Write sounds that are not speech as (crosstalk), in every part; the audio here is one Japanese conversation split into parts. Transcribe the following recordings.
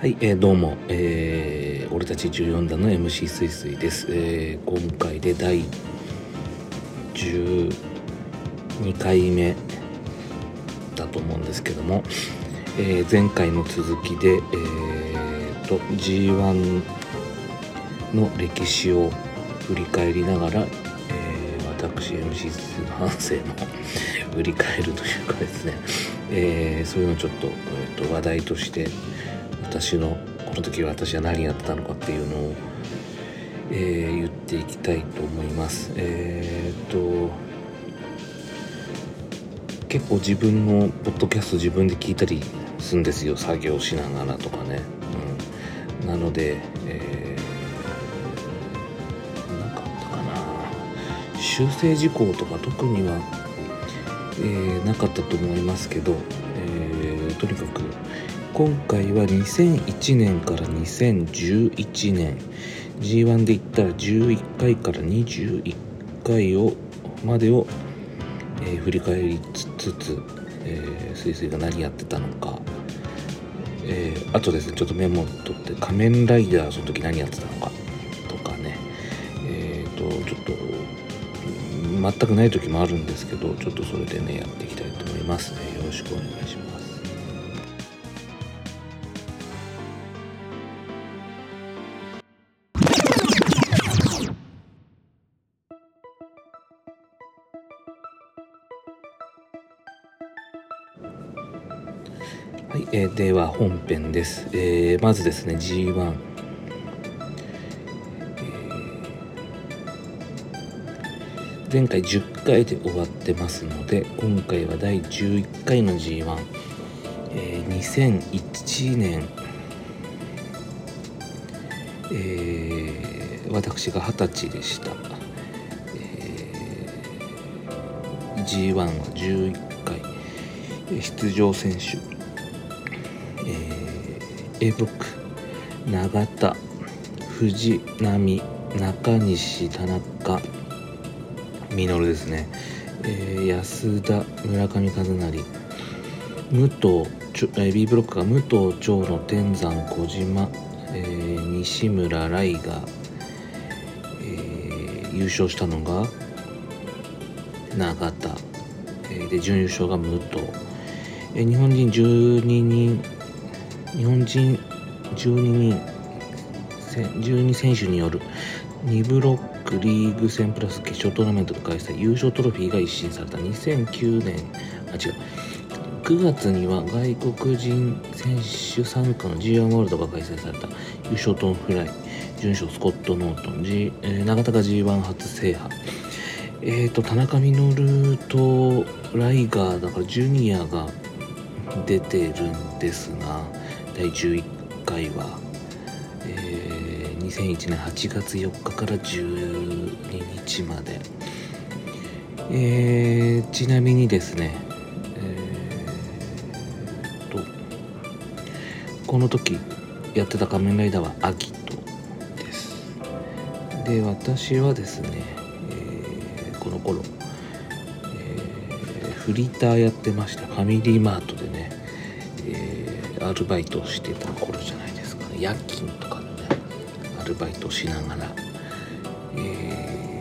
はい、えー、どうも、えー、俺たち14段の MC すいすいです、えー、今回で第12回目だと思うんですけども、えー、前回の続きで、えー、と G1 の歴史を振り返りながら、えー、私 MC すいの反省も (laughs) 振り返るというかですね、えー、そういうのをちょっと,、えー、と話題として私のこの時私は何やってたのかっていうのを、えー、言っていきたいと思います。えー、っと結構自分のポッドキャスト自分で聞いたりするんですよ。作業しながらとかね、うん、なので、えー、なかったかな。修正事項とか特には、えー、なかったと思いますけど、えー、とにかく今回は2001年から2011年。G1 で言ったら11回から21回をまでを、えー、振り返りつつ、えー、スイスイが何やってたのか、えー、あとですねちょっとメモを取って仮面ライダーその時何やってたのかとかね。えっ、ー、とちょっと全くない時もあるんですけどちょっとそれでねやっていきたいと思いますね。よろしくお願いします。えー、では本編です、えー、まずですね G1、えー、前回10回で終わってますので今回は第11回の G1、えー、2001年、えー、私が二十歳でした、えー、G1 は11回。出場選手、A ブロック。永田藤波中西田中。稔ですね、えー、安田村上和成。武藤ちょ、えー、B ブロックが武藤長野天山小島、えー、西村来が、えー、優勝したのが永田、えー、で準優勝が武藤、えー、日本人12人日本人12人12選手による2ブロックリーグ戦プラス決勝トーナメントの開催。優勝トロフィーが一新された。2009年あ違う。9月には外国人選手参加の G1 ワールドが開催された。優勝トンフライ準賞スコット・ノートン、G えー、永田が G1 初制覇。えーと田中稔とライガーだからジュニアが出てるんですが第11回は、えー、2001年8月4日から12日まで、えー、ちなみにですね、えー、とこの時やってた仮面ライダーはアギトです。で私はですね、えー、この頃、フリーターやってましたファミリーマートアルバイトしてた頃じゃないですかね。夜勤とかのねアルバイトしながら、え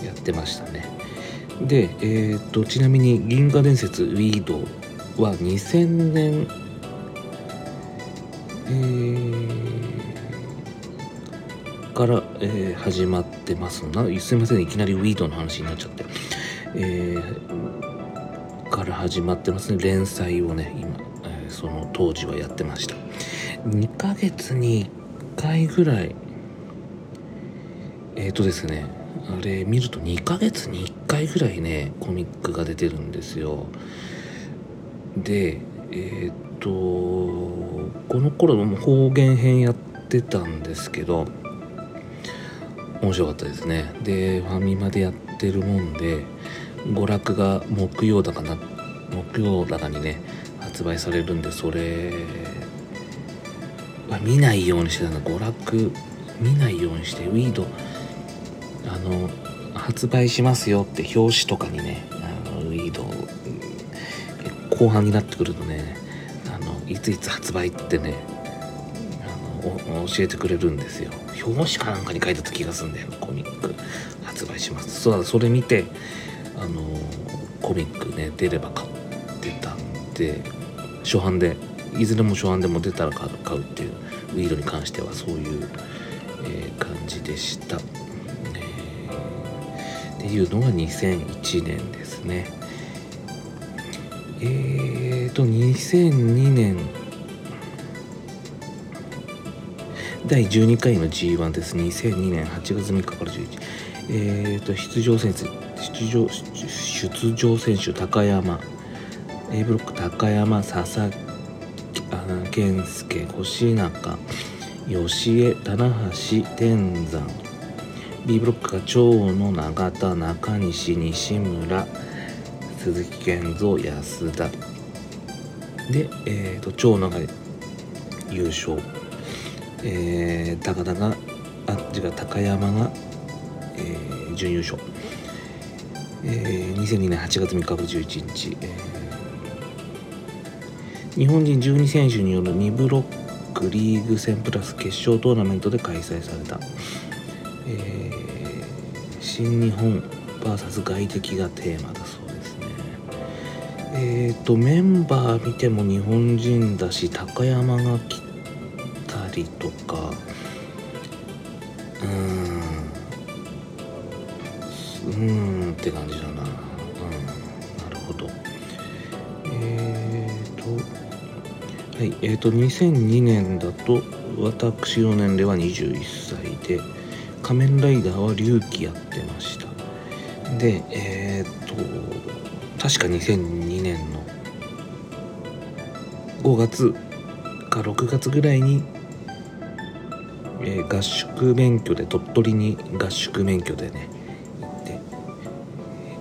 ー、やってましたね。で、えーと、ちなみに「銀河伝説ウィード」は2000年、から、えー、始まってますな。すいません。いきなりウィードの話になっちゃって、えーから始まってますね。連載をね今、えー、その当時はやってました。2ヶ月に1回ぐらいえっ、ー、とですねあれ見ると2ヶ月に1回ぐらいねコミックが出てるんですよ。でえっ、ー、とこの頃も方言編やってたんですけど面白かったですね。でファミマでやってるもんで娯楽が木曜だかな木曜だかにね発売されるんでそれは見ないようにしてたの。娯楽見ないようにしてウィードあの発売しますよって表紙とかにねあのウィード後半になってくるとねあのいついつ発売ってねあの教えてくれるんですよ。表紙かなんかに書いてた気がするんだよ。コミック発売します。そうだそれ見てあのコミックね出れば買たんで初版でいずれも初版でも出たら買うっていうウィードに関してはそういう、えー、感じでした、えー、っていうのが2001年ですね。えーと2002年第12回の G1 です。2002年8月3日から11えーと出場選手出場出場選手高山。A ブロック高山佐々木健介星中吉江棚橋天山。B ブロックが長野永田中西西村鈴木健三安田。で、えーと、長野が優勝、えー、高田があっちが高山が、えー、準優勝、えー、2002年8月3日11日、えー、日本人12選手による2ブロックリーグ戦プラス決勝トーナメントで開催された、えー、新日本 VS 外敵がテーマだそうですね。えっ、ー、とメンバー見ても日本人だし高山が来たりとえっ、ー、と2002年だと私の年齢は21歳で仮面ライダーは龍騎やってました。でえっ、と確か2002年の5月か6月ぐらいに、えー、合宿免許で鳥取に合宿免許でね行って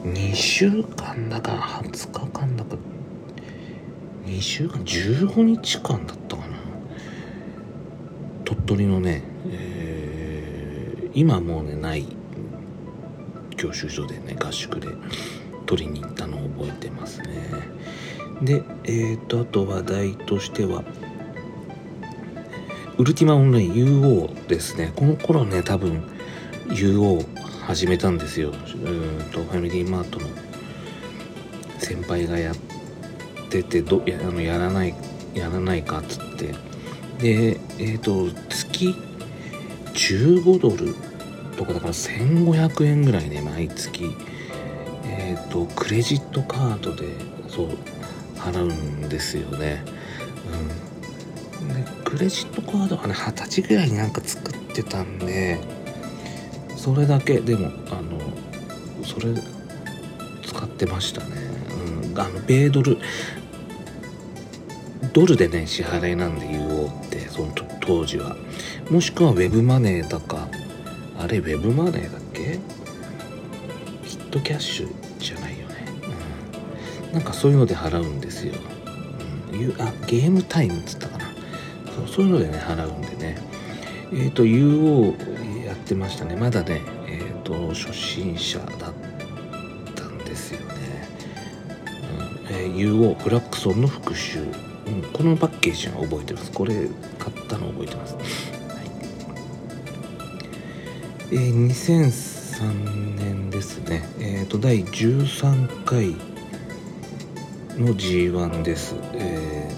2週間だか20日間だか2週間15日間だったかな。鳥取のね、えー、今もうねない教習所でね合宿で取りに行ったのを覚えてますね。でえっ、ー、とあと話題としてはウルティマオンライン UO ですね。この頃ね多分 UO 始めたんですよ。うんとファミリーマートの先輩がやっててどやあのやらないやらないかっつってでえっ、ー、と月15ドルとかだから1500円ぐらいね毎月えっ、ー、とクレジットカードでそう払うんですよね。うん、でクレジットカードはね二十歳ぐらいになんか作ってたんでそれだけでもあのそれ使ってましたね。うん、あの米ドルドルでね支払いなんで言おうってその当時は。もしくはウェブマネーだかあれウェブマネーだっけ？ヒットキャッシュじゃないよね、うん、なんかそういうので払うんですよ、うん、あゲームタイムっつったかな。そうそういうのでね払うんでね。えっ、ー、と UO やってましたね。まだねえっ、ー、と初心者だったんですよね、うん。えー、UO フラックソンの復習、うん、このパッケージは覚えてます。これ買ったの覚えてます、はい。えー、2003年ですね、えーと、第13回の G1 です、え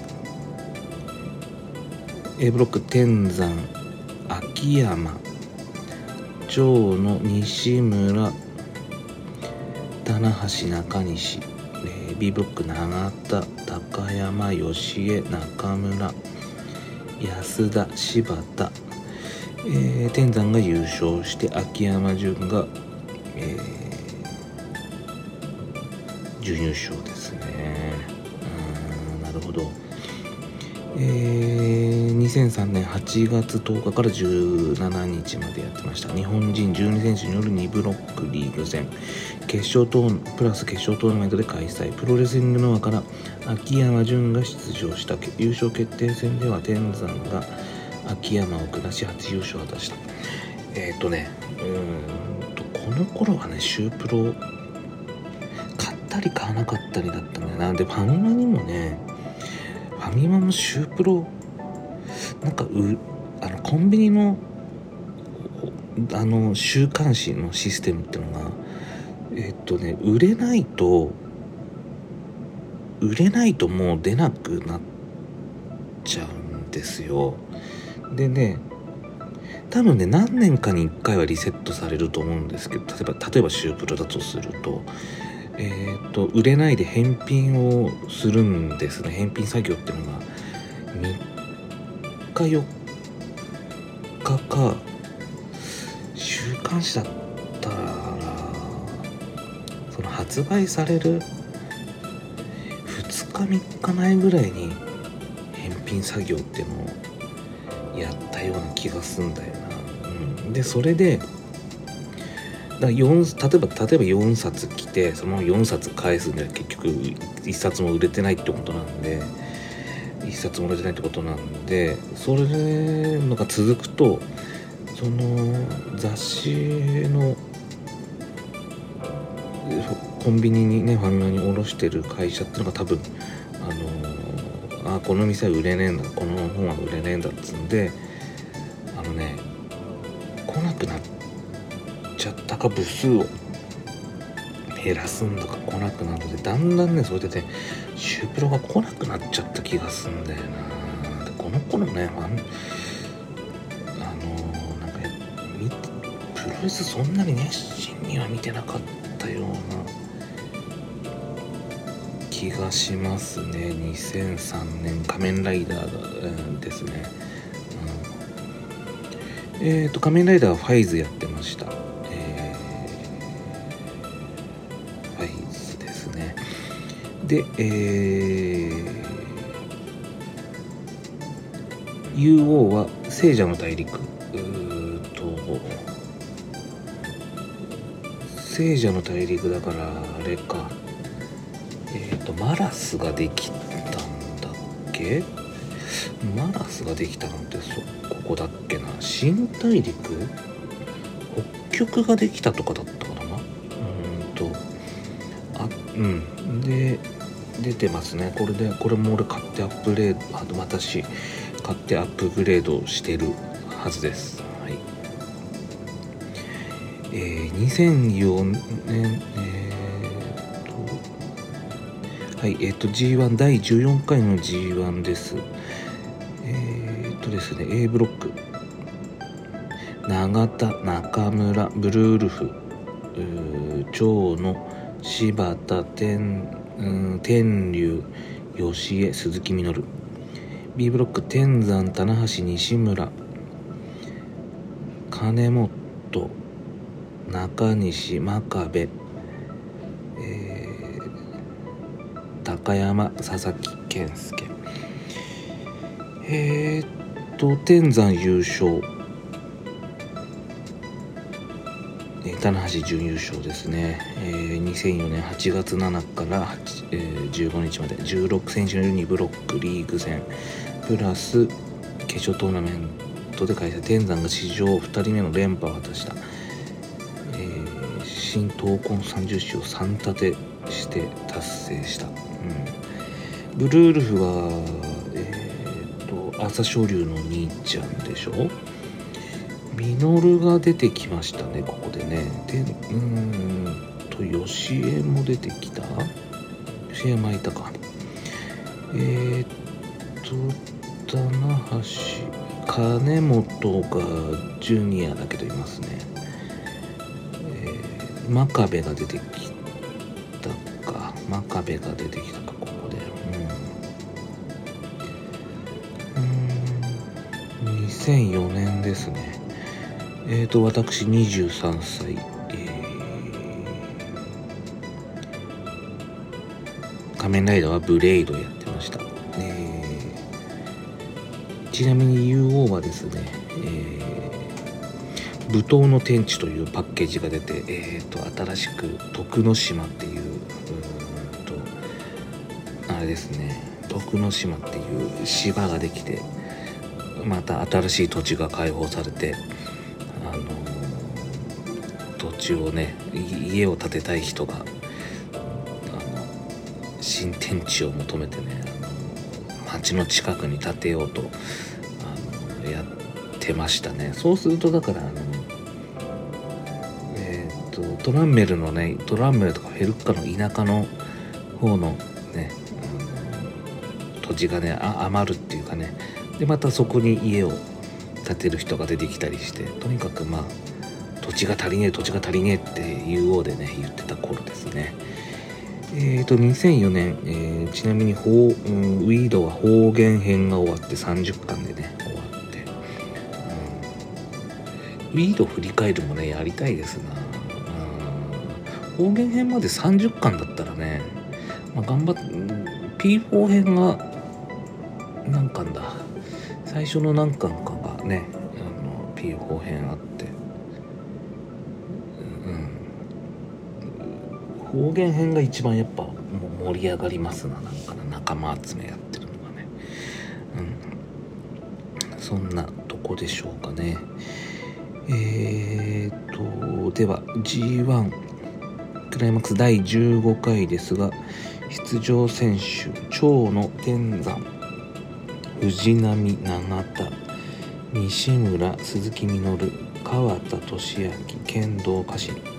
ー、A ブロック天山秋山長野西村棚橋中西、えー、B ブロック永田高山義江中村安田柴田。えー、天山が優勝して秋山潤が、えー、準優勝ですね。うんなるほど。えー、2003年8月10日から17日までやってました。日本人12選手による2ブロックリーグ戦。決勝トープラス決勝トーナメントで開催。プロレスリングノアから秋山純が出場した優勝決定戦では天山が秋山を下し初優勝を果たした。えっ、とねうんとこの頃はねシュープロ買ったり買わなかったりだったんだよな。でファミマにもねァミマのシュープロ？なんかうあのコンビニのあの週刊誌のシステムってのがえっとね売れないと売れないともう出なくなっちゃうんですよ。でね多分ね何年かに1回はリセットされると思うんですけど例えば例えばシュープロだとするとえーと、売れないで返品をするんですね。返品作業っていうのが3日4日か週刊誌だったらその発売される2日3日前ぐらいに返品作業っていうのをやったような気がすんだよな、うん、でそれでだ4例えば例えば4冊来てその4冊返すんで結局1冊も売れてないってことなんで1冊も売れてないってことなんでそれのが続くとその雑誌のコンビニにねファミマに卸してる会社っていうのが多分あのあこの店は売れねえんだこの本は売れねえんだっつうんでか部数を減らすんだか来なくなるのでだんだんねそれでねシュープロが来なくなっちゃった気がすんだよな。でこの頃ねあのなんかプロレスそんなに熱心には見てなかったような気がしますね。2003年仮面ライダーですね、うん、えっ、ー、と仮面ライダーはファイズやってました。で、えー、UO は聖者の大陸。うんと聖者の大陸だからあれか。えっ、ー、とマラスができたんだっけ？マラスができたのってそここだっけな。新大陸？北極ができたとかだったかな。うんとあうん。で出てますね。これでこれも俺買ってアップグレードあ私買ってアップグレードしてるはずです。はい。えー、2004年えー、とはいえっ、と G1 第14回の G1 です。えっ、とですね A ブロック。永田中村ブルールフ長野柴田天天竜吉江鈴木みのる。B ブロック天山棚橋西村。金本中西真壁、えー、高山佐々木健介。えー、っと天山優勝。え棚橋準優勝ですね、えー、2004年8月7から、えー、15日まで16選手の2ブロックリーグ戦。プラス決勝トーナメントで開催。天山が史上2人目の連覇を果たした、えー、新闘魂30周を3立てして達成した、うん、ブルールフはえー、っと朝青龍の兄ちゃんでしょ？ミノルが出てきましたねここでね。でうんと吉江も出てきた？吉江巻いたか。えー、っと棚橋金本がジュニアだけどいますね、えー、真壁が出てきたか。真壁が出てきたかここで。うん。うん。2004年ですね。えーと、私23歳、えー、仮面ライダーはブレイドやってました、えー、ちなみに UO はですね、えー、舞踏の天地というパッケージが出て、えーと、新しく徳之島っていううんとあれですね徳之島っていう島ができてまた新しい土地が開放されて地をね家を建てたい人があの新天地を求めてね町の近くに建てようとあのやってましたね。そうするとだからあのえっ、とトランメルのねトランメルとかフェルッカの田舎の方のね、土地がね余るっていうかね。でまたそこに家を建てる人が出てきたりしてとにかくまあ土地が足りねえ土地が足りねえっていうようでね言ってた頃ですね。えーと、2004年、えー、ちなみに、うん、ウィードは方言編が終わって30巻でね終わって、うん、ウィード振り返るもねやりたいですな、うん、方言編まで30巻だったらね、まあ、頑張って P4 編が何巻だ。最初の何巻かがねあの P4 編あって方言編が一番やっぱ盛り上がりますななんかな仲間集めやってるのがね。うん。そんなとこでしょうかね。えーとでは G1 クライマックス第15回ですが出場選手長野天山藤波永田西村鈴木みのる川田俊明剣道家臣。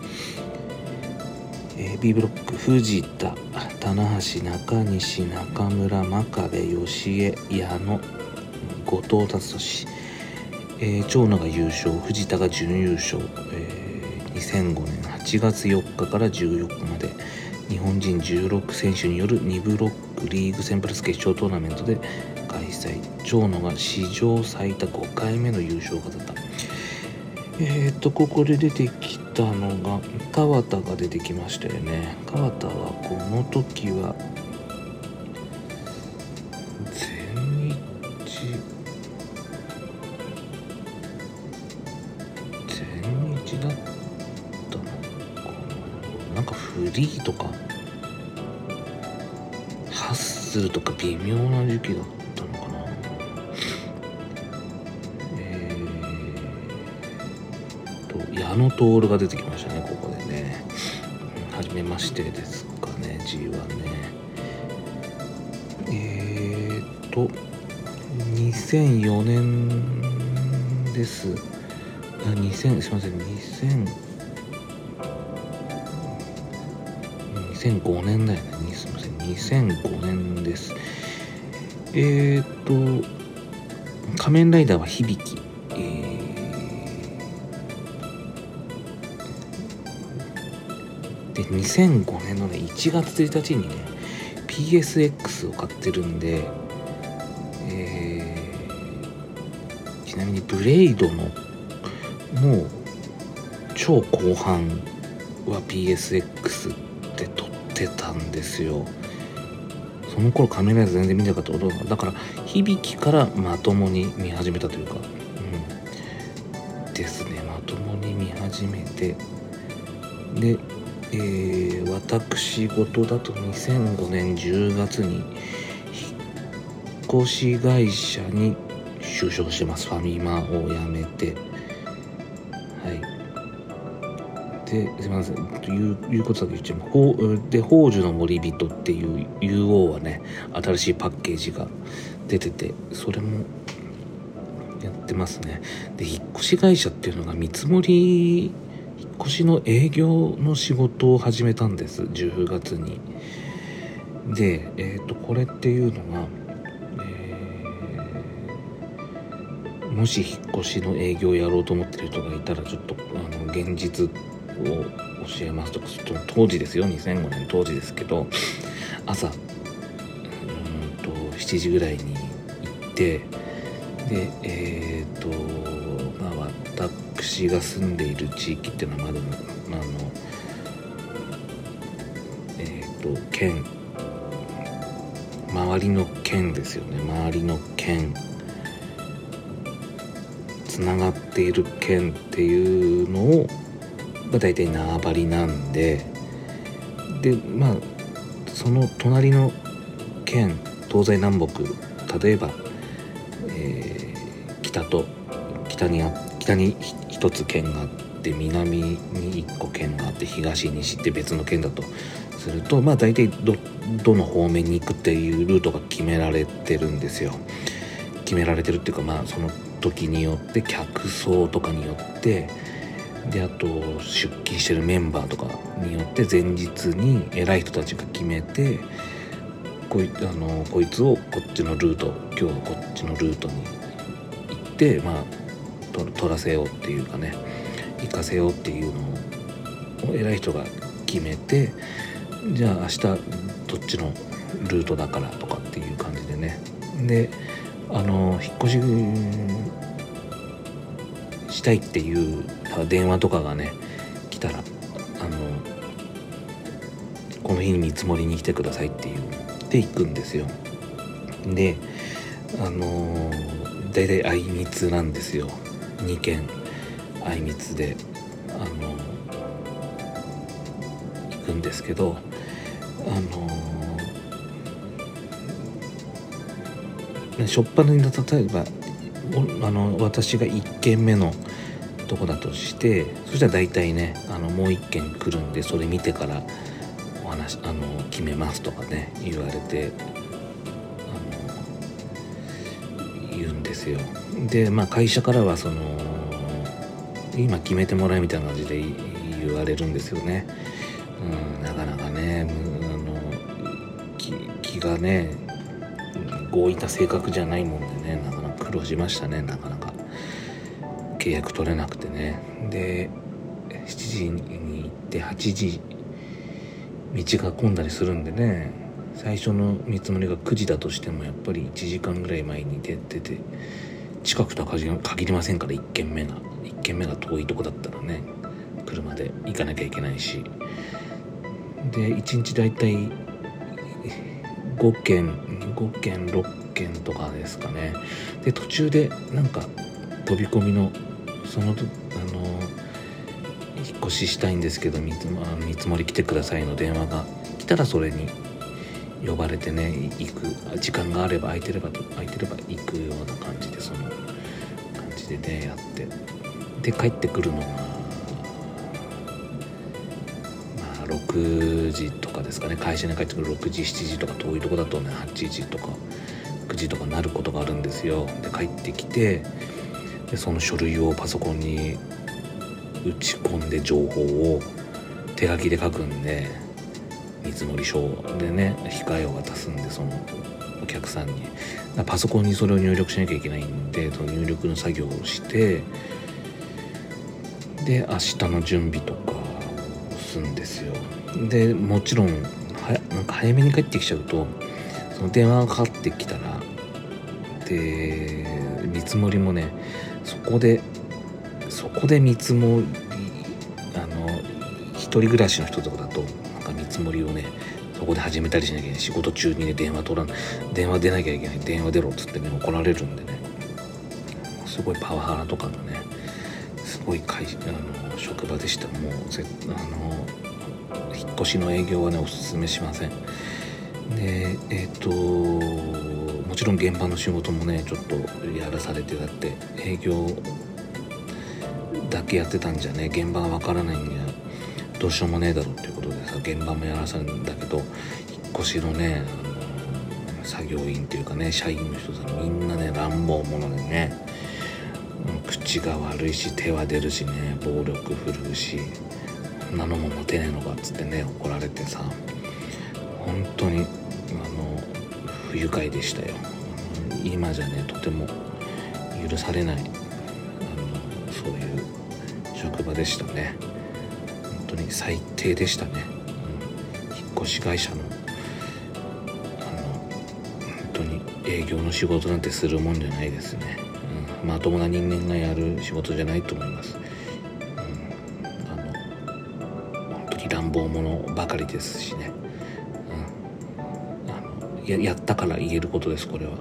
えー、B ブロック藤田棚橋中西中村真壁義江矢野後藤達俊、えー、長野が優勝藤田が準優勝、えー、2005年8月4日から14日まで日本人16選手による2ブロックリーグ戦プラス決勝トーナメントで開催。長野が史上最多5回目の優勝を飾った。えっ、とここで出てきたのが川田が出てきましたよね。川田はこの時は全日全日だったのかな。なんかフリーとかハッスルとか微妙な時期だった。矢野徹が出てきましたねここでね。初めましてですかね G1 ね。えー、っと2004年です。あ2000すいません2000 2005年だよね。すいません2005年です。えー、っと仮面ライダーは響。きで2005年のね1月1日にね PSX を買ってるんで、えー、ちなみにブレイドのもう超後半は PSX って撮ってたんですよ。その頃カメライズ全然見なかったことだから響きからまともに見始めたというかうん。ですねまともに見始めて。でえー、私事だと2005年10月に引っ越し会社に就職してます。ファミマを辞めて。はい。ですいません。といういうことだけ言っちゃいます。で「宝珠の森人」っていう UO はね新しいパッケージが出ててそれもやってますね。で引っ越し会社っていうのが見積もり越しの営業の仕事を始めたんです。10月に。で、えーと、これっていうのが、えー、もし引っ越しの営業をやろうと思ってる人がいたらちょっとあの現実を教えますとか当時ですよ。2005年当時ですけど朝うんと7時ぐらいに行ってでえっ、ー、と私が住んでいる地域っていうのはまだあのえっ、ー、と県周りの県ですよね。周りの県つながっている県っていうのを、まあ、大体縄張りなんででまあその隣の県東西南北例えば、えー、北と北にあ北に1つ県があって南に1個県があって東西って別の県だとするとまあ大体どどの方面に行くっていうルートが決められてるんですよ。決められてるっていうかまあその時によって客層とかによってであと出勤してるメンバーとかによって前日に偉い人たちが決めてこいあのこいつをこっちのルート今日はこっちのルートに行ってまあ取らせようっていうかね行かせようっていうのを偉い人が決めてじゃあ明日どっちのルートだからとかっていう感じでね。であの引っ越ししたいっていう電話とかがね来たらあのこの日に見積もりに来てくださいっていうで行くんですよ。であの大体あいみつなんですよ。2件あいみつであの行くんですけどあのしょっぱなに例えばあの私が1軒目のとこだとしてそしたら大体ねあのもう1軒来るんでそれ見てからお話あの決めますとかね言われてですよ。でまあ会社からはその今決めてもらえみたいな感じで言われるんですよね、うん、なかなかねあの気がね合意た性格じゃないもんでねなかなか苦労しましたねなかなか。契約取れなくてね。で7時に行って8時道が混んだりするんでね最初の見積もりが9時だとしてもやっぱり1時間ぐらい前に出てて近くとは限りませんから1軒目が1軒目が遠いとこだったらね車で行かなきゃいけないし。で1日大体5軒5軒6軒とかですかね。で途中でなんか飛び込みのそのあの引っ越ししたいんですけど見積もり来てくださいの電話が来たらそれに呼ばれてね行く時間があれば空いてれば空いてれば行くような感じでその感じでねやって。で帰ってくるのがまあ6時とかですかね。会社に帰ってくる6時7時とか遠いとこだとね8時とか9時とかなることがあるんですよ。で帰ってきてでその書類をパソコンに打ち込んで情報を手書きで書くんで見積書でね控えを渡すんでそのお客さんに。パソコンにそれを入力しなきゃいけないんでその入力の作業をしてで明日の準備とかをするんですよ。でもちろんなんか早めに帰ってきちゃうとその電話がかかってきたらで見積もりもねそこでそこで見積もりあの一人暮らしの人とかだとなんか見積もりをねそこで始めたりしなきゃいけない仕事中にね電話取ら電話出なきゃいけない。電話出ろっつってね怒られるんでね。すごいパワハラとかのねすごい会あの職場でした。もうぜあの引っ越しの営業はねおすすめしません。でえっ、ー、ともちろん現場の仕事もねちょっとやらされてだって営業だけやってたんじゃね現場がわからないんじゃどうしようもねえだろうっていうことでさ現場もやらされるんだけど引っ越しのね作業員っていうかね社員の人さみんなね乱暴者でね口が悪いし手は出るしね暴力振るうしこんなのも持てねえのかっつってね怒られてさ本当にあの不愉快でしたよ。今じゃねとても許されないあのそういう職場でしたね。本当に最低でしたね、越し会社のあの本当に営業の仕事なんてするもんじゃないですね、うん、まともな人間がやる仕事じゃないと思います、うん、あの本当に乱暴者ばかりですしね。うん、あのややったから言えることですこれは、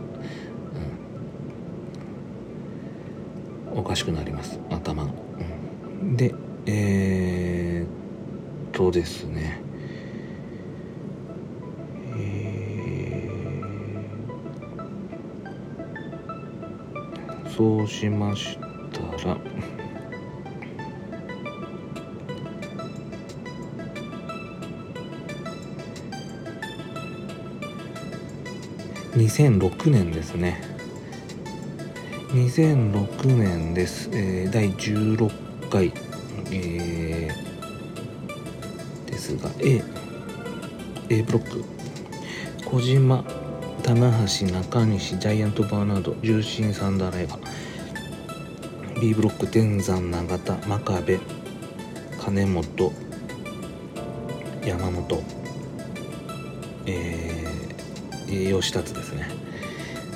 うん、おかしくなります頭。が、うん、でえー、っとですね。そうしました。ら2006年ですね。2006年です、えー、第16回、えー、ですが A, A ブロック。小島棚橋中西ジャイアントバーナード重心サンダーライガー。B ブロック天山永田真壁金本山本。えー、吉達ですね。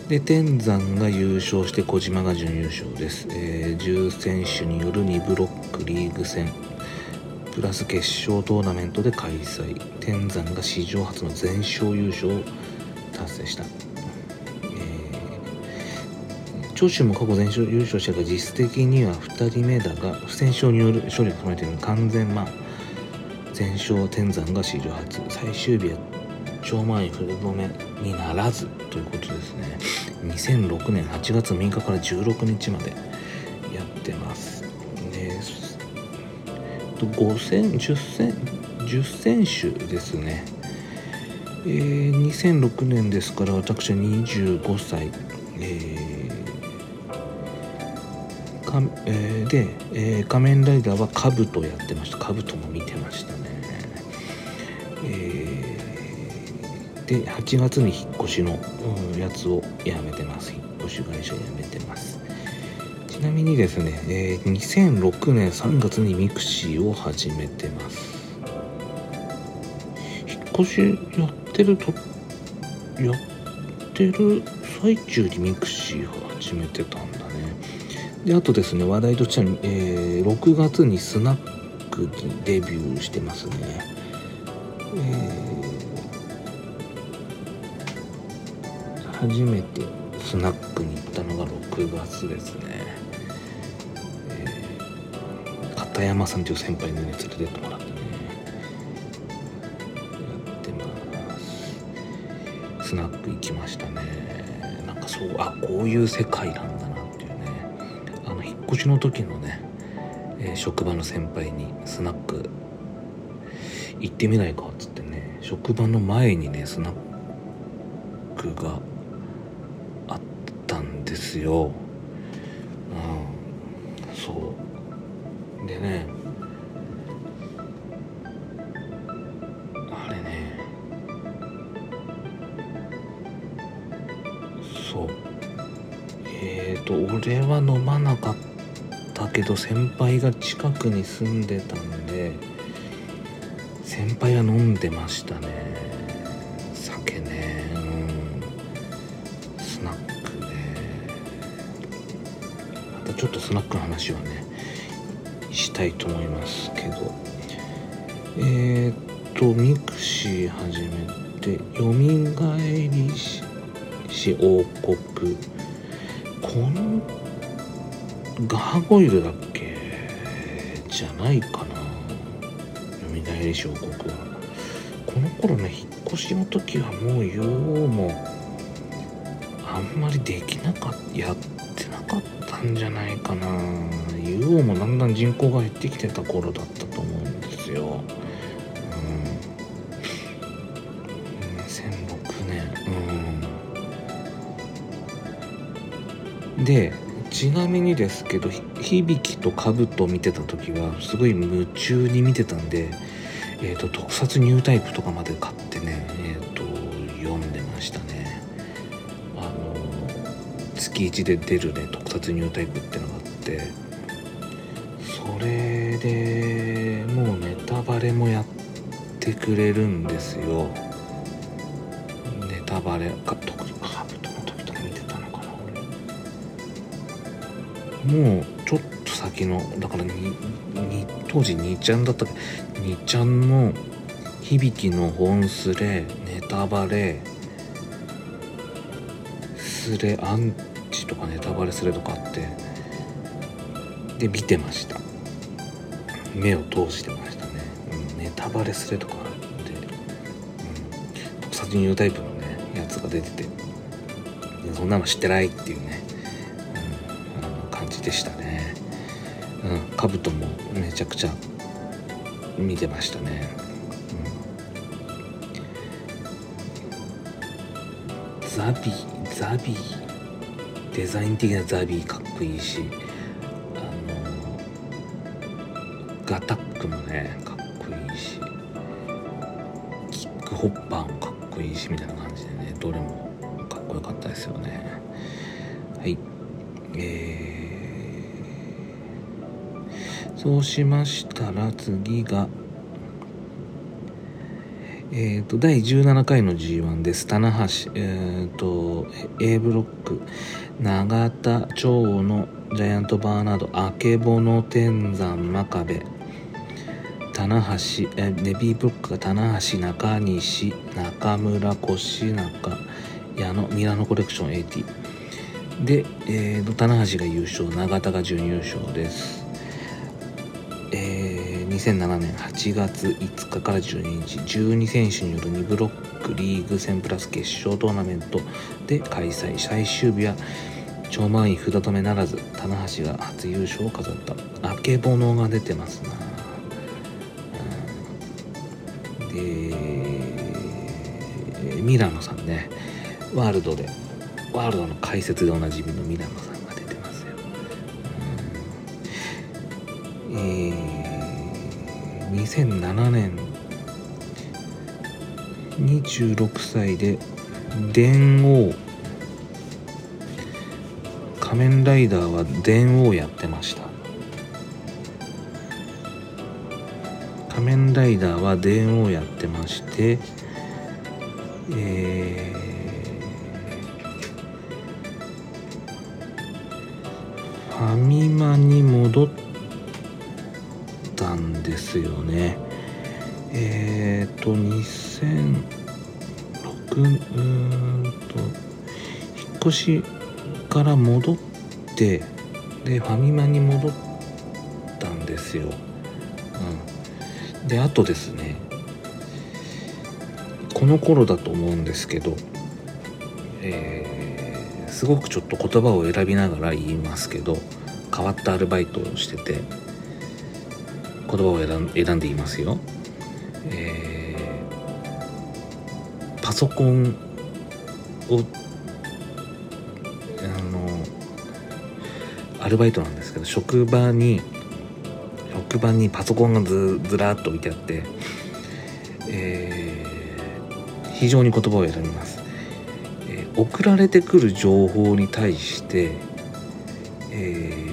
で天山が優勝して小島が準優勝です、えー、10選手による2ブロックリーグ戦。プラス決勝トーナメントで開催。天山が史上初の全勝優勝した、えー、長州も過去全勝優勝したが実質的には2人目だが不戦勝による勝利が含まれている完全まあ全勝天山が史上初。最終日は超満員フル止めにならずということですね。2006年8月6日から16日までやってます。で5戦10戦10選手ですね。えー、2006年ですから私は25歳、えーかえー、で、えー、仮面ライダーはカブトやってました。カブトも見てましたね。えー、で8月に引っ越しの、やつをやめてます。引っ越し会社を辞めてます。ちなみにですね、えー、2006年3月にミクシーを始めてます。引っ越しやってるとやってる最中にミクシーを始めてたんだね。であとですね話題としては、えー、6月にスナックにデビューしてますね。えー、初めてスナックに行ったのが6月ですね、えー、片山さんという先輩にね連れてってもらスナック行きましたね。なんかそうあこういう世界なんだなっていうね。あの引っ越しの時のね、えー、職場の先輩にスナック行ってみないかっつってね職場の前にねスナックがあったんですよ。けど先輩が近くに住んでたんで先輩は飲んでましたね。酒ねうんスナックね。またちょっとスナックの話はねしたいと思いますけど。えー、っとミクシー始めて「よみがえりし王国」このガーゴイルだっけ？じゃないかな。大小国は。この頃ね引っ越しの時はもうようもあんまりできなかったやってなかったんじゃないかな。ユオもだんだん人口が減ってきてた頃だったと思うんですよ。うん。2006年。うん。でちなみにですけど響と兜を見てた時はすごい夢中に見てたんでえーと、特撮ニュータイプとかまで買ってね、えーと、読んでましたね。あの月1で出るね特撮ニュータイプってのがあってそれでもうネタバレもやってくれるんですよ。ネタバレもうちょっと先のだからに当時2ちゃんだったっけ？2ちゃんの響きの本スレネタバレスレアンチとかネタバレスレとかあってで見てました。目を通してましたね、うん、ネタバレスレとかあって、うん、特撮ニュータイプのねやつが出ててそんなの知ってないっていうね、でしたね。うんカブトもめちゃくちゃ見てましたね、うん、ザビザビデザイン的なザビーかっこいいしあのガタックもねかっこいいしキックホッパーもかっこいいしみたいな感じでねどれもかっこよかったですよね。はい。えそうしましたら次がえーと、第17回の G1 です。棚橋、えーと、A ブロック、永田、長野、ジャイアントバーナード、あけぼの、天山、真壁、棚橋、えネビーブロックが棚橋、中西、中村、越中、矢野、ミラノコレクション AT。で、えーと、棚橋が優勝、永田が準優勝です。2007年8月5日から12日12選手による2ブロックリーグ戦プラス決勝トーナメントで開催。最終日は超満員札止めならず棚橋が初優勝を飾った。あけぼのが出てますな、うん、でミラノさんね。ワールドでワールドの解説でおなじみのミラノさん。2007年。26歳で電王。仮面ライダーは電王やってました。仮面ライダーは電王やってましてえー、ファミマに戻っですよね。えっ、ー、と2006うんと引っ越しから戻ってでファミマに戻ったんですよ、うん、であとですねこの頃だと思うんですけど、えー、すごくちょっと言葉を選びながら言いますけど変わったアルバイトをしてて言葉を選ん選んでいますよ、えー、パソコンをあのアルバイトなんですけど職場に職場にパソコンがずずらっと置いてあって、えー、非常に言葉を選びます、えー、送られてくる情報に対して、えー、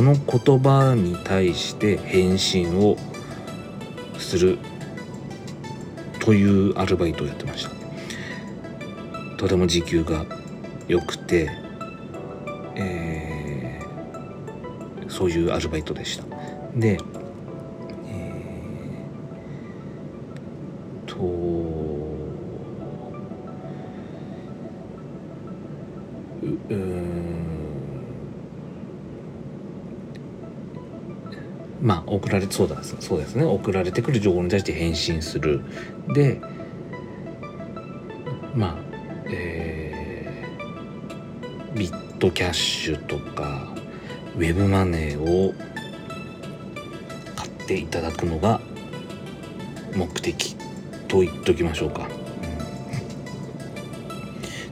その言葉に対して返信をするというアルバイトをやってました。とても時給が良くてえー、そういうアルバイトでした。でそうだそうですね。送られてくる情報に対して返信する。でまあえー、ビットキャッシュとかウェブマネーを買っていただくのが目的と言っときましょうか、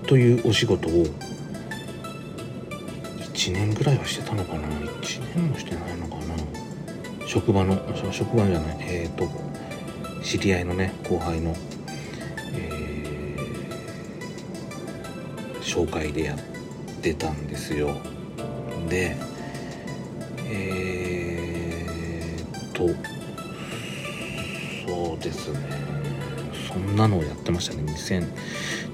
うん、というお仕事を1年ぐらいはしてたのかな。1年もしてないのかな。職場の職場じゃないえっ、ー、と知り合いのね後輩の、えー、紹介でやってたんですよ。でえー、っとそうですね。そんなのをやってましたね。2000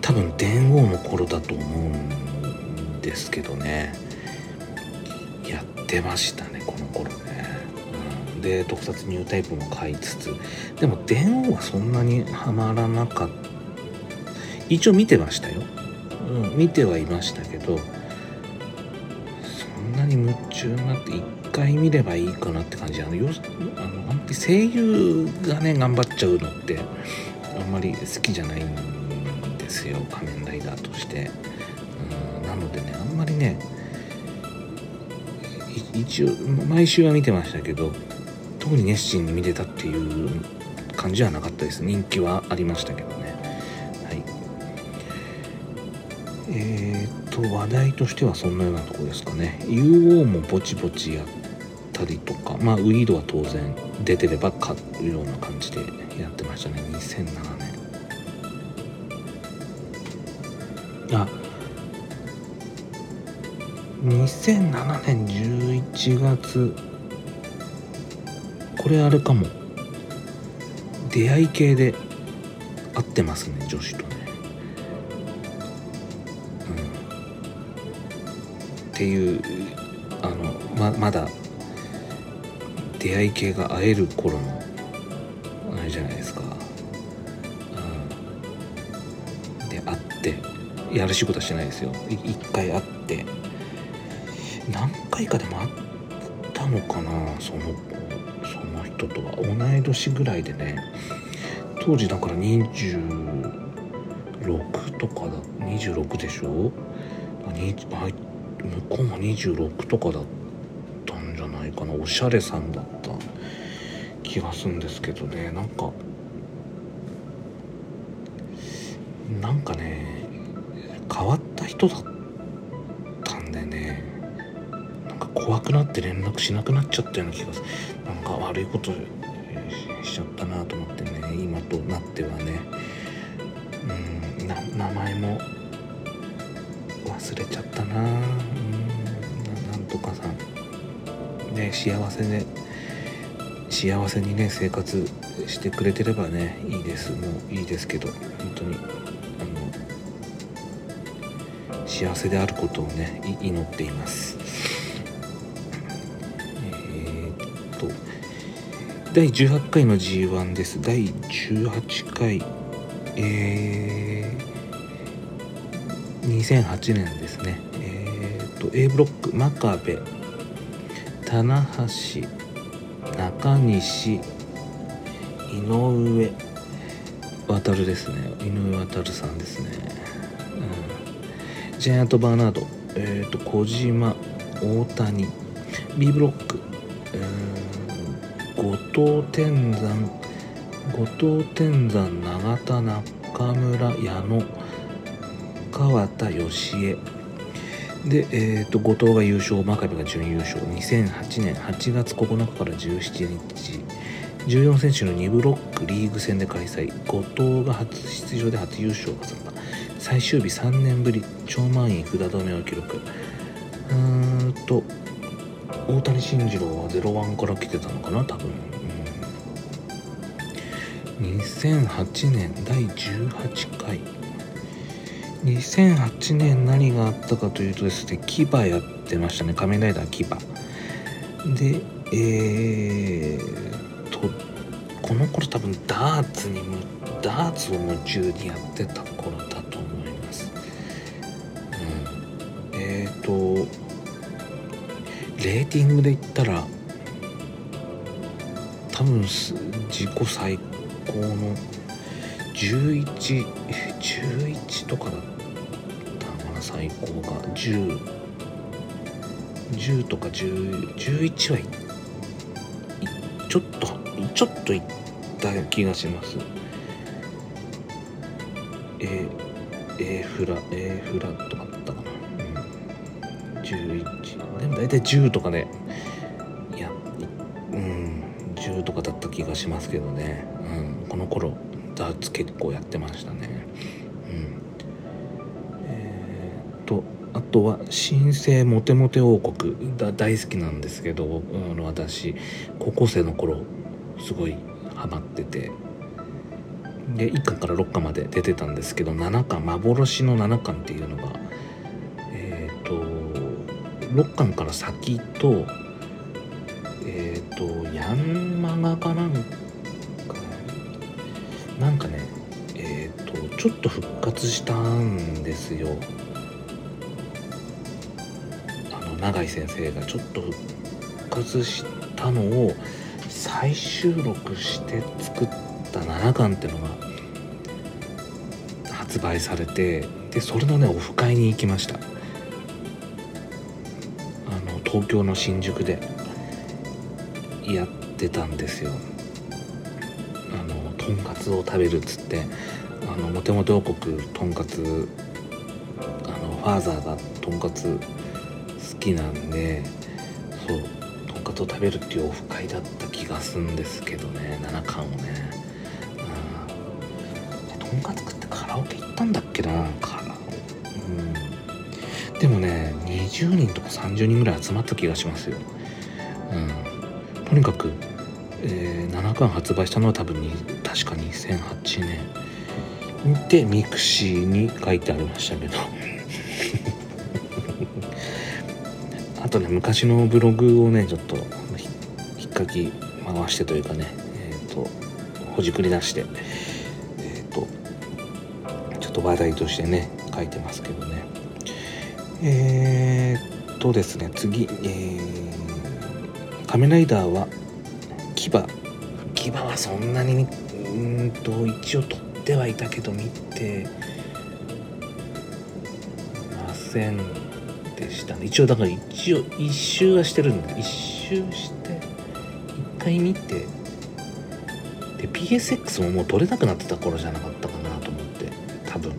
多分電王の頃だと思うんですけどね。やってましたねこの頃。ね、で特撮ニュータイプも買いつつでも電王はそんなにはまらなかった。一応見てましたよ。うん、見てはいましたけどそんなに夢中になって1回見ればいいかなって感じ。あのよあのあんまり声優がね頑張っちゃうのってあんまり好きじゃないんですよ。仮面ライダーとして。うん。なのでねあんまりね一応毎週は見てましたけど特に熱心に見てたっていう感じはなかったです。人気はありましたけどね。はい。えー、っと話題としてはそんなようなとこですかね。UO もぼちぼちやったりとかまあウィードは当然出てれば買うような感じでやってましたね。2007年。あ2007年11月これあれかも。出会い系で合ってますね女子とね、うん、っていうあのままだ出会い系が会える頃のあれじゃないですか、うん、で会ってやる仕事はしてないですよ。一回会って。何回かでも会ったのかなそのその人とは同い年ぐらいでね当時だから26とかだ26でしょ？向こうも26とかだったんじゃないかな。おしゃれさんだった気がするんですけどね。なんかなんかね変わった人だったんでね。怖くなって連絡しなくなっちゃったような気がする。なんか悪いことしちゃったなと思ってね今となってはね。うん名前も忘れちゃったな。うんなんとかさんね幸せで幸せにね生活してくれてればねいいです。もういいですけど本当にあの幸せであることをね祈っています。第18回の G1 です。第18回。えー、2008年ですね。えー、と A ブロック真壁。棚橋。中西。井上。渡ですね。井上渡さんですね、うん、ジャイアント・バーナード、えーと、小島大谷。B ブロック、後藤天山後藤天山永田中村矢野川田義恵で、えーと、後藤が優勝真壁が準優勝。2008年8月9日から17日。14選手の2ブロックリーグ戦で開催。後藤が初出場で初優勝を飾った。最終日3年ぶり超満員札止めを記録。うーんと大谷慎次郎は01から来てたのかな多分、2008年第18回。2008年何があったかというとですね牙やってましたね。仮面ライダー牙。でえー、とこの頃多分ダーツにダーツを夢中にやってた頃だと思います。うん。えーとレーティングで言ったら多分自己最高。の1111 11とかだったかな最高が。1010 10とか1011はいちょっとちょっといった気がします。え A フラ A フラとかだったかな、うん、11でも大体10とかで、ね、いやうん。10とかだった気がしますけどね、の頃ダーツ結構やってましたね。うん。えーとあとは新生モテモテ王国大好きなんですけどあの私高校生の頃すごいハマってて。で1巻から6巻まで出てたんですけど7巻幻の7巻っていうのがえっ、ー、と6巻から先と復活したんですよ。永井先生がちょっと復活したのを再収録して作った7巻っていうのが発売されてでそれのねオフ会に行きました。あの東京の新宿でやってたんですよ。あのとんかつを食べるっつってあのモテモテ王国とんかつあのファーザーがとんかつ好きなんでそうとんかつを食べるっていうオフ会だった気がするんですけどね七巻をね。うんとんかつ食ってカラオケ行ったんだっけなカラうん。でもね20人とか30人ぐらい集まった気がしますよ。うん。とにかくえー、7巻発売したのは多分に確か2008年。でミクシーに書いてありましたけど。(laughs) あとね昔のブログをねちょっと引っかき回してというかねえっ、ー、とほじくり出してえっ、ー、とちょっと話題としてね書いてますけどね。えー、っとですね次、えー、仮面ライダー牙。牙はそんなにうんと一応取ってはいたけど見てませんでしたね。一応だから一応一周はしてるんで一周して一回見てで PSX ももう取れなくなってた頃じゃなかったかなと思って多分。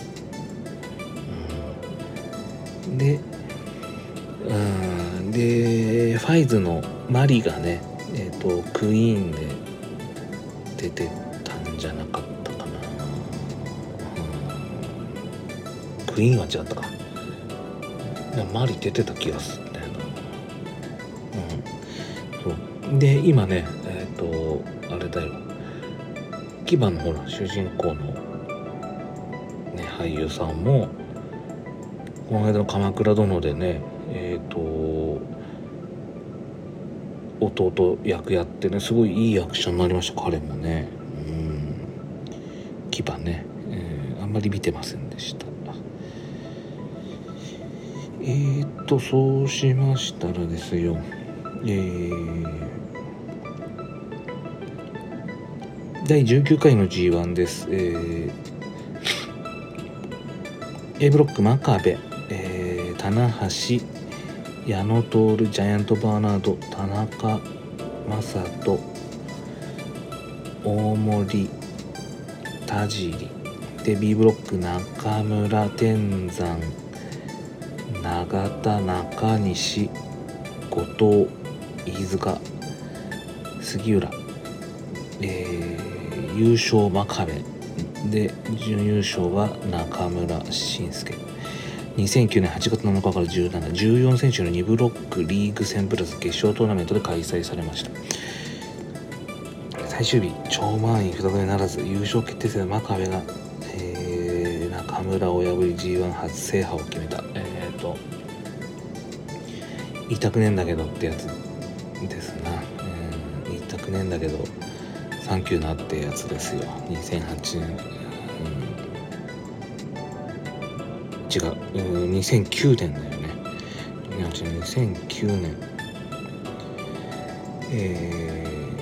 うん。でうん。でファイズのマリがねえっ、ー、とクイーンでクイーンは違ったかマリ出てた気がするんだよなうんそうで今ねえっ、ー、とあれだよ牙のほら主人公のね俳優さんもこの間の「鎌倉殿」でねえっ、ー、と弟役やってねすごいいい役者になりました彼もねうん牙ね、えー、あんまり見てませんでしたえー、っとそうしましたらですよ。えー、第19回の G1 です、えー、A ブロック真壁、えー、棚橋矢野徹ジャイアントバーナード田中将人大森田尻。で B ブロック中村天山。永田中西後藤飯塚杉浦、えー、優勝真壁で準優勝は中村慎介2009年8月7日から17、14選手の2ブロックリーグ戦プラス決勝トーナメントで開催されました。最終日、超満員再びならず、優勝決定戦で真壁が、えー、中村を破り G1 初制覇を決めた。言いたくねえんだけどってやつですな。うん、言いたくねえんだけど、サンキューなってやつですよ。2008年。違うう2009年だよね2009年え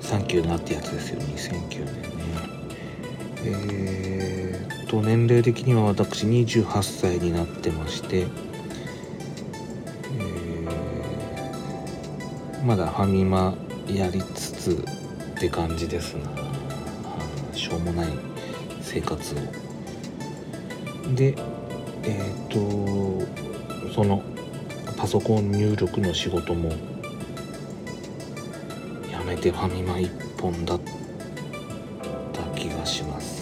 ー、サンキューなってやつですよ2009年ねえー、と年齢的には私28歳になってまして、えー、まだファミマやりつつって感じですな。しょうもない生活を。でえっ、ー、とそのパソコン入力の仕事もやめてファミマ一本だった気がします。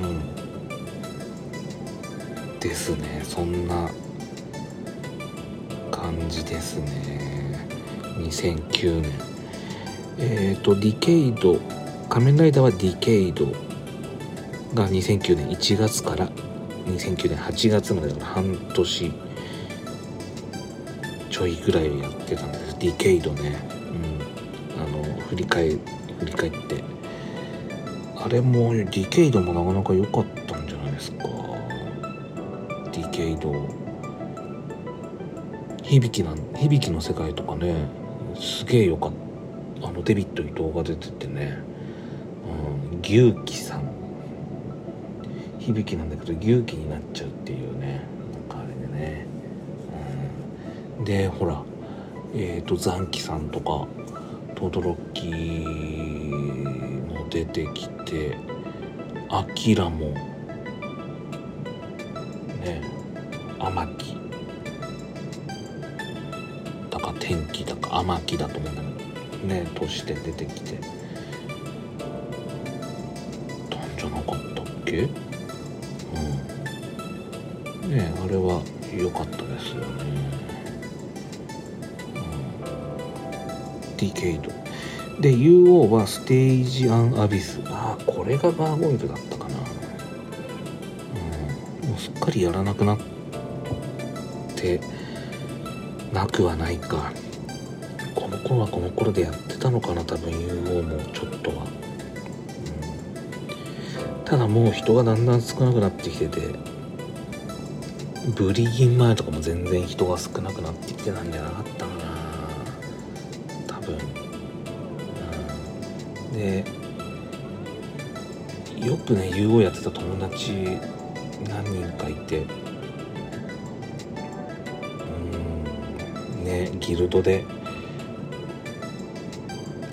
うん。ですね。そんな感じですね。2009年。えっ、ー、とディケイド。仮面ライダーはディケイド。が2009年。1月から2009年8月までの半年。ちょいぐらいやってたんです。ディケイドね。うん。あの振り返振り返って。あれもディケイドもなかなか良かったんじゃないですか。ディケイド響きなん響きの世界とかねすげえ良かった。あのデビット伊藤が出ててね。牛気さん。響きなんだけど牛気になっちゃうっていうね。なんかあれでね、うん、でほらえっ、ー、と残機さんとかトドロッキも出てきてアキラもね天城だか天気だか天城だと思うんだけどねとして出てきて。たんじゃなかったっけ？うん。ねあれは良かったですよね、うん、ディケイド。で UO はステージアンアビス。ああこれがバーゴイルだったかな、うん、もうすっかりやらなくなってなくはないか。この頃はこの頃でやってたのかな多分 UO もちょっとは、うん、ただもう人がだんだん少なくなってきててブリギン前とかも全然人が少なくなってきてたんじゃなかったかな。多分、でよくね UO やってた友達何人かいてうんねギルドで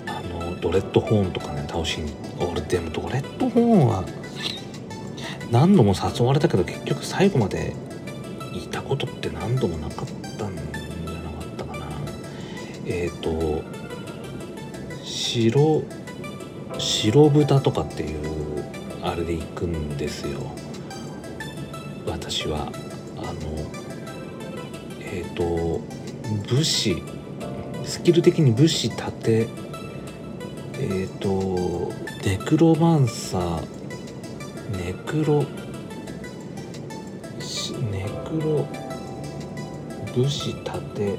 あのドレッドホーンとかね倒しに俺でもドレッドホーンは何度も誘われたけど結局最後までいたことって何度もなかったんじゃなかったかな。えっ、ー、と白白豚とかっていうあれで行くんですよ。私は。あのえっ、ー、と武士スキル的に武士盾えっ、ー、とネクロマンサーネクロネクロ武士盾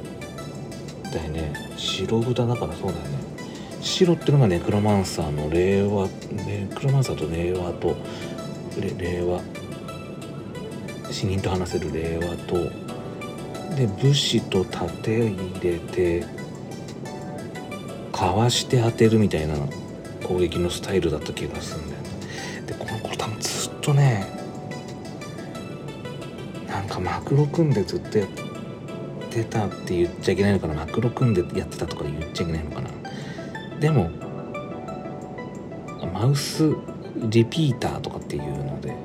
だよね。白豚だからそうだよね。白っていうのがネクロマンサーの令和ネクロマンサーと令和と令和。死人と話せる令和と。で武士と盾入れてかわして当てるみたいな攻撃のスタイルだった気がするんだよね。でこの頃多分ずっとねなんかマクロ組んでずっとやってたって言っちゃいけないのかな。マクロ組んでやってたとか言っちゃいけないのかな。でもマウスリピーターとかっていうので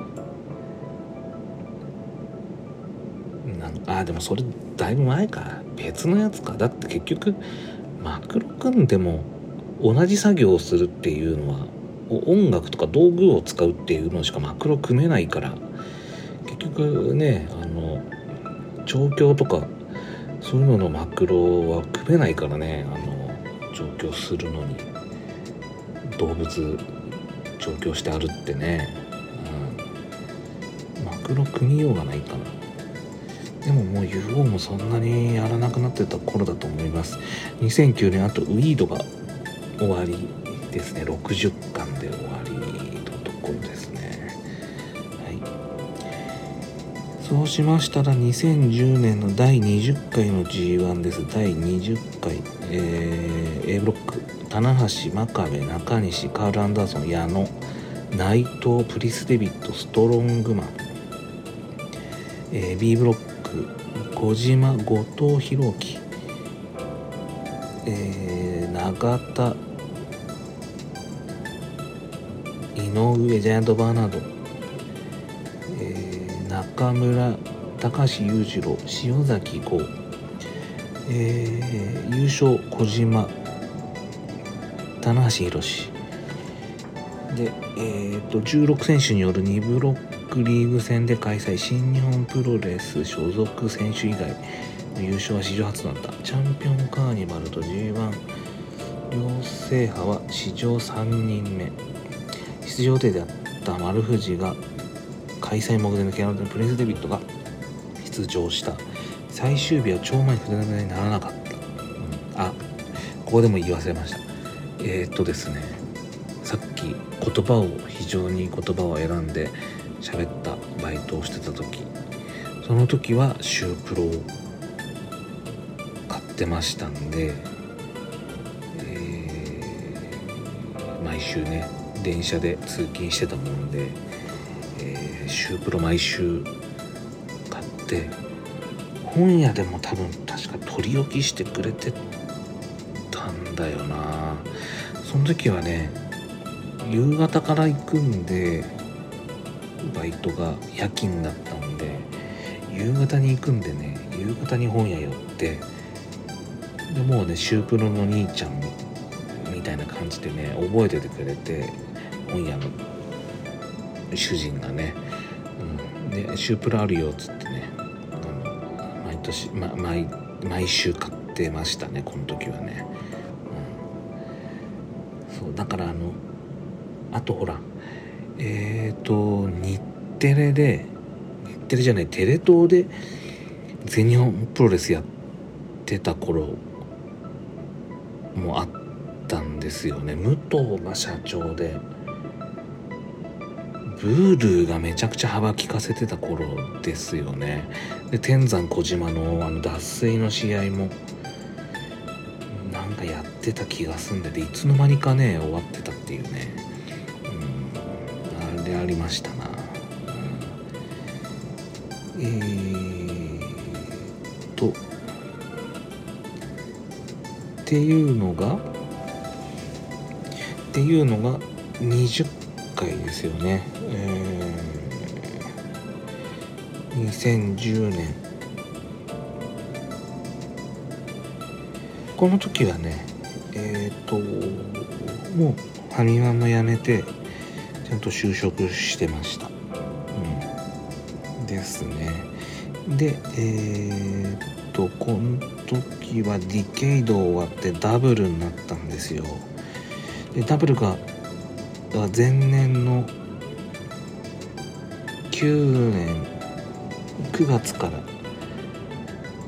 ああでもそれだいぶ前か。別のやつか。だって結局マクロ組んでも同じ作業をするっていうのは音楽とか道具を使うっていうのしかマクロ組めないから結局ねあの調教とかそういうののマクロは組めないからね。あの調教するのに動物調教してあるってね、うん、マクロ組みようがないかな。でももう UFO もそんなにやらなくなってた頃だと思います。2009年あとウィードが終わりですね。60巻で終わりのところですね。そうしましたら2010年の第20回の G1 です。第20回、えー、A ブロック。棚橋真壁中西カール・アンダーソン矢野。内藤プリス・デビットストロングマン、えー、B ブロック。小島後藤弘樹、えー、永田。井上ジャイアント・バーナード。中村高橋裕次郎塩崎豪、えー、優勝小島棚橋宏。で、えーと、16選手による2ブロックリーグ戦で開催。新日本プロレス所属選手以外の優勝は史上初となった。チャンピオンカーニバルと G1 両制覇は史上3人目。出場予定であった丸藤が開催目前のケアノのプレス・デビットが出場した。最終日は超前に筆投げにならなかった、うん、あここでも言い忘れました。えー、っとですねさっき言葉を非常に言葉を選んで喋ったバイトをしてた時その時はシュープロを買ってましたんで、えー、毎週ね電車で通勤してたもんでえー、シュープロ毎週買って本屋でも多分確か取り置きしてくれてたんだよな。その時はね夕方から行くんでバイトが夜勤だったんで夕方に行くんでね夕方に本屋寄ってでもうねシュープロの兄ちゃんみたいな感じでね覚えててくれて本屋の主人がね、うん、でシュープロあるよっつって年、ま、毎毎週買ってましたねこの時はね、うん、そうだからあのあとほらえっ、ー、と日テレで日テレじゃないテレ東で全日本プロレスやってた頃もあったんですよね。武藤が社長で。ブールがめちゃくちゃ幅利かせてた頃ですよね。で天山小島のあの脱水の試合もなんかやってた気がすんででいつの間にかね終わってたっていうね。うんあれありましたな、うん、えー、とっていうのがっていうのが20回ですよね、えー、2010年。この時はねえっ、ー、ともうファミマも辞めてちゃんと就職してました、うん、ですね。でえー、とこの時はディケイド終わってダブルになったんですよ。でダブルが前年の9年9月から、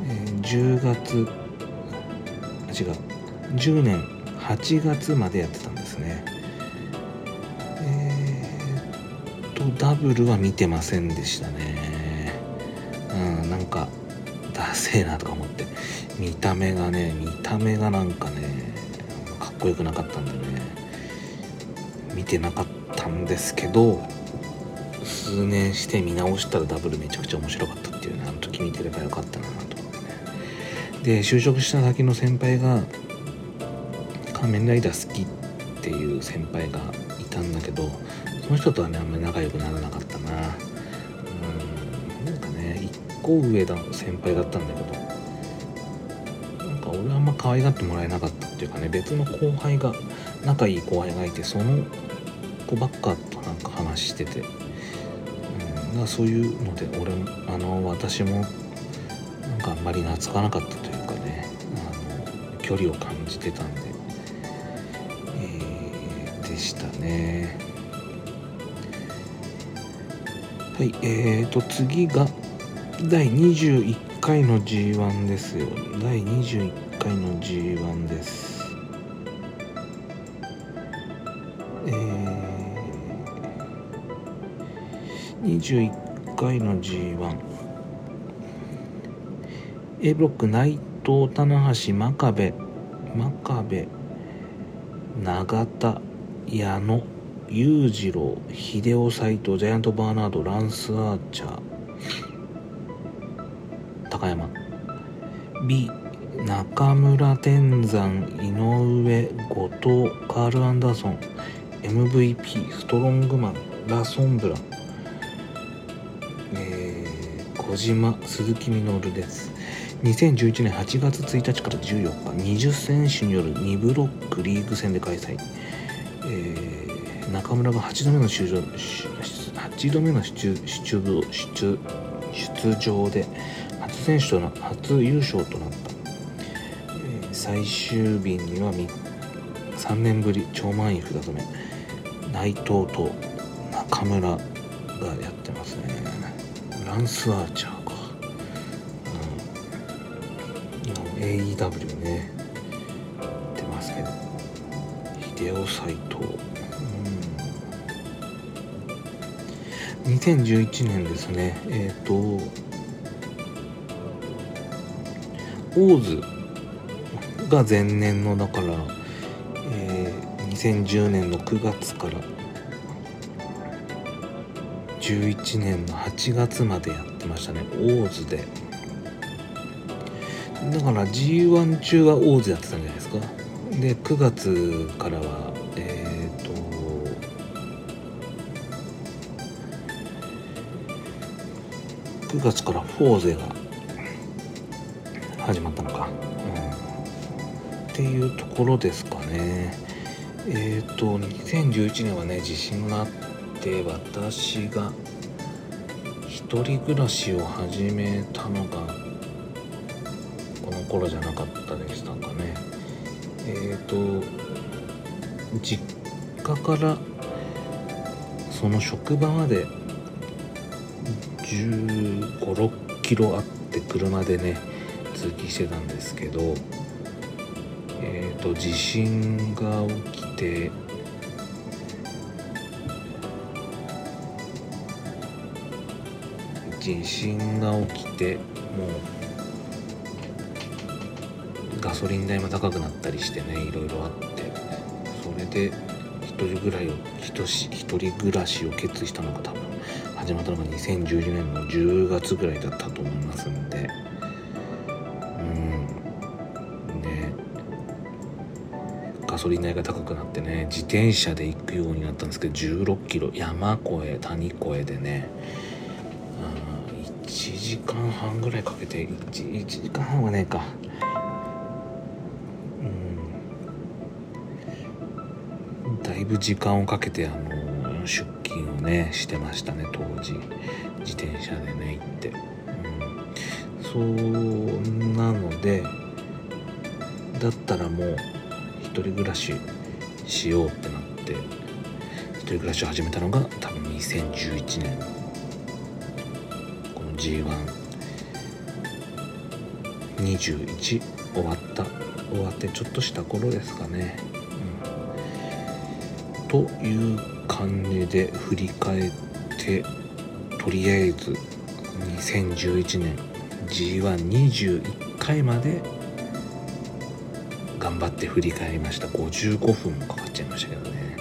えー、10月違う10年8月までやってたんですね。えー、っとダブルは見てませんでしたね。うんなんかダセえなとか思って。見た目がね見た目がなんかねかっこよくなかったんでね。見てなかったんですけど数年して見直したらダブルめちゃくちゃ面白かったっていうねあの時見てればよかったなと思ってね。で就職した先の先輩が「仮面ライダー好き」っていう先輩がいたんだけどその人とはねあんまり仲良くならなかったな。うんなんかね1個上の先輩だったんだけどなんか俺はあんま可愛がってもらえなかったっていうかね別の後輩が仲いい後輩がいてその子ばっかとなんか話してて、うん、そういうので俺あの私もなんかあんまり懐かなかったというかねあの距離を感じてたんで、えー、でしたね。はいえーと次が第21回の G1 ですよ。第21回の G1 です。21回の G1 A ブロック内藤棚橋真壁。真壁。永田矢野裕次郎秀夫斎藤ジャイアントバーナードランス・アーチャー。高山。B 中村天山井上後藤カール・アンダーソン。MVP ストロングマンラ・ソンブラン、小島鈴木みのるです。2011年8月1日から14日20選手による2ブロックリーグ戦で開催、えー、中村が8度目の出場8度目の出出出出場で初選手とな初優勝となった。え最終日には3年ぶり超満員札止め内藤と中村がやってますね。ランスアーチャーか、うん、AEW ねやってますけど。秀夫斎藤うん。2011年ですね。えっ、ー、とオーズが前年のだから、えー、2010年の9月から2011年の8月までやってましたね。オーズで。だから G1 中はオーズやってたんじゃないですか。で9月からはえっ、ー、と9月からフォーゼが始まったのか、うん、っていうところですかね。えっ、ー、と2011年はね地震があって私が一人暮らしを始めたのがこの頃じゃなかったでしたかね。えっ、ー、と実家からその職場まで1 5 6キロあって車でね通勤してたんですけどえっ、ー、と地震が起きて地震が起きてもうガソリン代も高くなったりしてねいろいろあってそれで一人ぐらいを一人暮らしを決意したのが多分始まったのが2012年の10月ぐらいだったと思いますんで。うん。でガソリン代が高くなってね自転車で行くようになったんですけど16キロ山越え谷越えでね時間半ぐらいかけて 1, 1時間半はねえか。うん。だいぶ時間をかけてあの出勤をねしてましたね当時。自転車でね行って、うん、そうなのでだったらもう一人暮らししようってなって一人暮らしを始めたのが多分2011年 G121 終わった。終わってちょっとした頃ですかね、うん、という感じで振り返ってとりあえず2011年。G121 回まで頑張って振り返りました。55分もかかっちゃいましたけどね、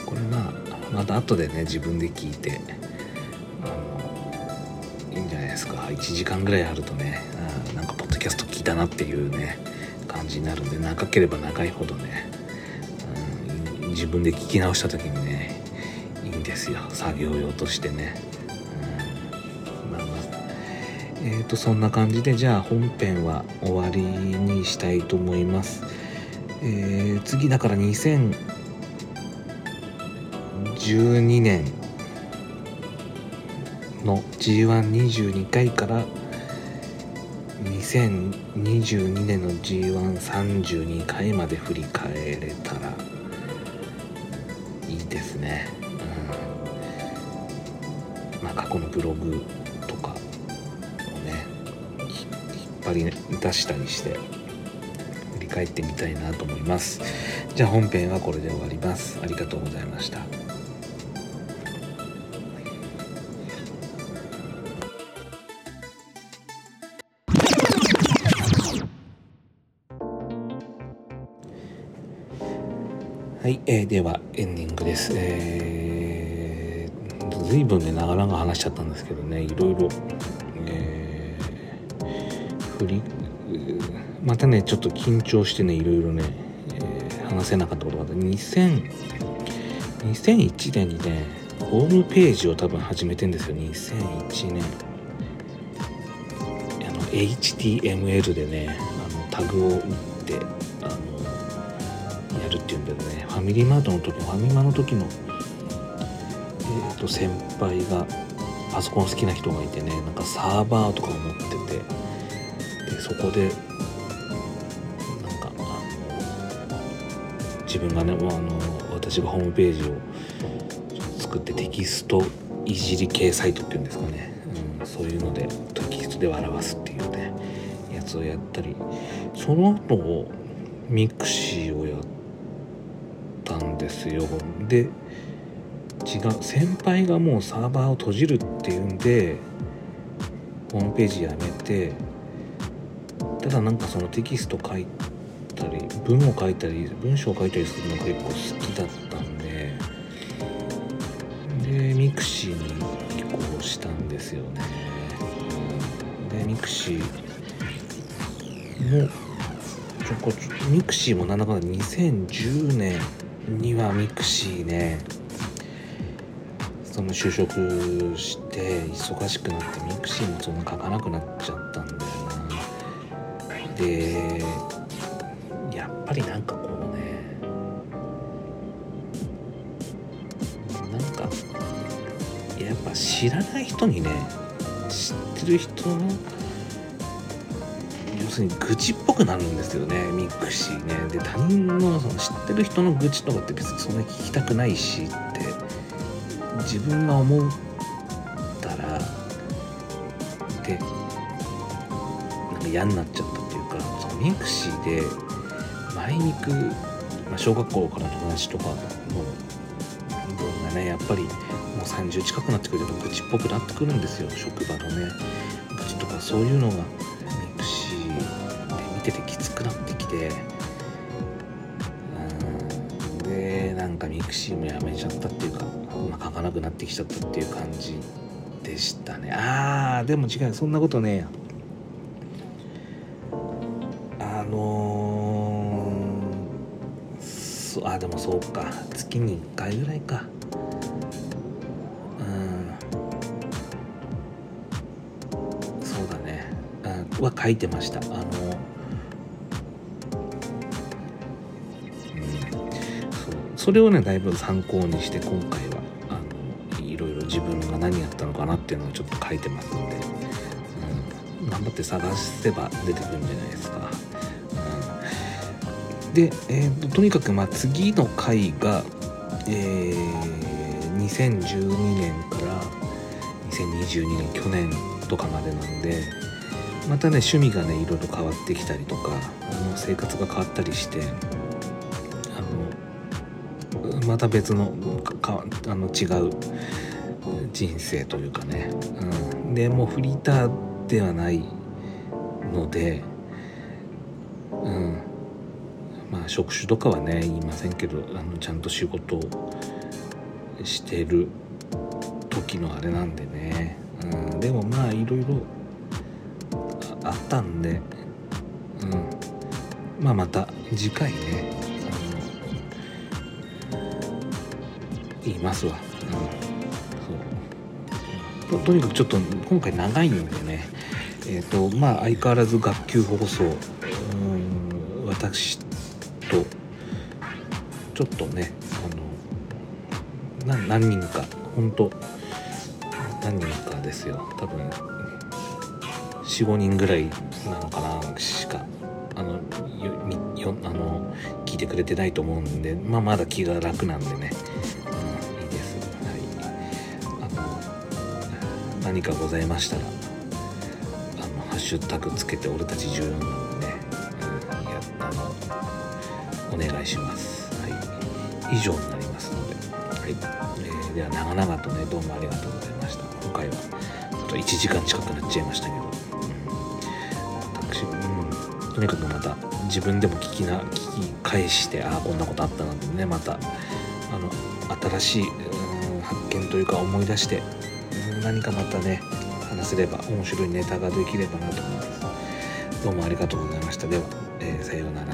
うん、これまあまた後でね自分で聞いて1時間ぐらいあるとねあなんかポッドキャスト聞いたなっていうね感じになるんで長ければ長いほどね自分で聞き直した時にねいいんですよ。作業用としてね、えーとそんな感じでじゃあ本編は終わりにしたいと思います。えー、次だから2012年 G122 回から2022年の G132 回まで振り返れたらいいですね、うん、まあ過去のブログとかをね引っ張り出したりして振り返ってみたいなと思います。じゃあ本編はこれで終わります。ありがとうございました。えー、ではエンディングです。えー、随分ね長々話しちゃったんですけどね。いろいろ、えー、振りまたねちょっと緊張してねいろいろね、えー、話せなかったことがあって2000 2001年にねホームページを多分始めてんですよ。2001年。あの HTML でねあのタグを打ってファミリーマートの時ファミマの時の、えー、と先輩がパソコン好きな人がいてねなんかサーバーとかを持っててでそこでなんかあの自分がねあの私がホームページを作ってテキストいじり系サイトっていうんですかね、うん、そういうのでテキストで表すっていうねやつをやったり。その後ミクシですよ。で違う先輩がもうサーバーを閉じるっていうんでホームページやめてただなんかそのテキスト書いたり文を書いたり文章を書いたりするのが結構好きだったんででミクシーに移行したんですよね。でミクシーもちょこちょミクシーもなんだかんだ2010年にはミクシーねその就職して忙しくなってミクシーもそんな書かなくなっちゃったんだよな。でやっぱりなんかこうねなんかやっぱ知らない人にね知ってる人のするに愚痴っぽくなるんですよねミクシーね。で他人のその知ってる人の愚痴とかって別にそんなに聞きたくないしって自分が思ったらでなんか嫌になっちゃったっていうかそのミクシーで前に行く、まあ、小学校からの友達とかの動画ねやっぱりもう30近くなってくると愚痴っぽくなってくるんですよ職場のね。愚痴とかそういうのが出てきつくなってきて。うん。でなんかミクシーもやめちゃったっていうか、まあ、書かなくなってきちゃったっていう感じでしたね。あーでも違う。そんなことねえや。あのー、そあでもそうか。月に1回ぐらいか。うん。そうだね。あは書いてました。あそれをねだいぶ参考にして今回はあのいろいろ自分が何やったのかなっていうのをちょっと書いてますんで、うん、頑張って探せば出てくるんじゃないですか。うん、で、えーと、とにかくまあ次の回が、えー、2012年から2022年去年とかまでなんでまたね趣味がねいろいろ変わってきたりとかあの生活が変わったりしてまた別のかあの違う人生というかね、うん、でもうフリーターではないので、うん、まあ職種とかはね言いませんけどあのちゃんと仕事をしてる時のあれなんでね、うん、でもまあいろいろあったんで、うん、まあまた次回ね言いますわ。うん。ととにかくちょっと今回長いんでね。え、ー、とまあ相変わらず学級放送。うん。私とちょっとねあの何人か本当何人かですよ。多分45人ぐらいなのかなしかあのよよあの聞いてくれてないと思うんで、まあ、まだ気が楽なんでね。何かございましたらあのハッシュタグつけて俺たち14なんでね、うん、やあのお願いします。はい。以上になりますのではい、えー、では長々とねどうもありがとうございました。今回はちょっと1時間近くなっちゃいましたけど、うん、私、うん、とにかくまた自分でも聞きな聞き返してああこんなことあったなってねまたあの新しい、うん、発見というか思い出して何かまたね話せれば面白いネタができればなと思います。どうもありがとうございました。では、えー、さようなら。以上ですさようなら